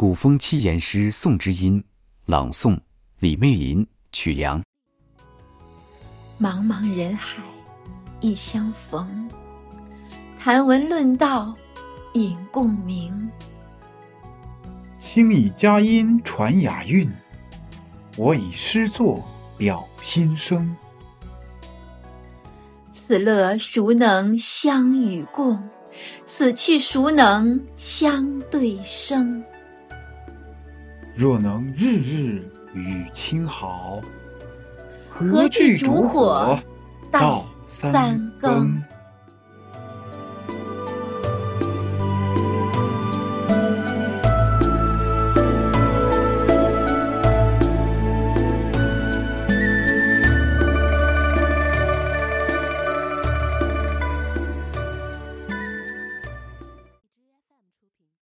古风七言诗宋之音，朗诵李媚林、曲梁。茫茫人海，一相逢。谈文论道，引共鸣。卿以佳音传雅韵，我以诗作表心声。此乐孰能相与共？此去孰能相对生？若能日日与卿好，何惧烛火，到三更。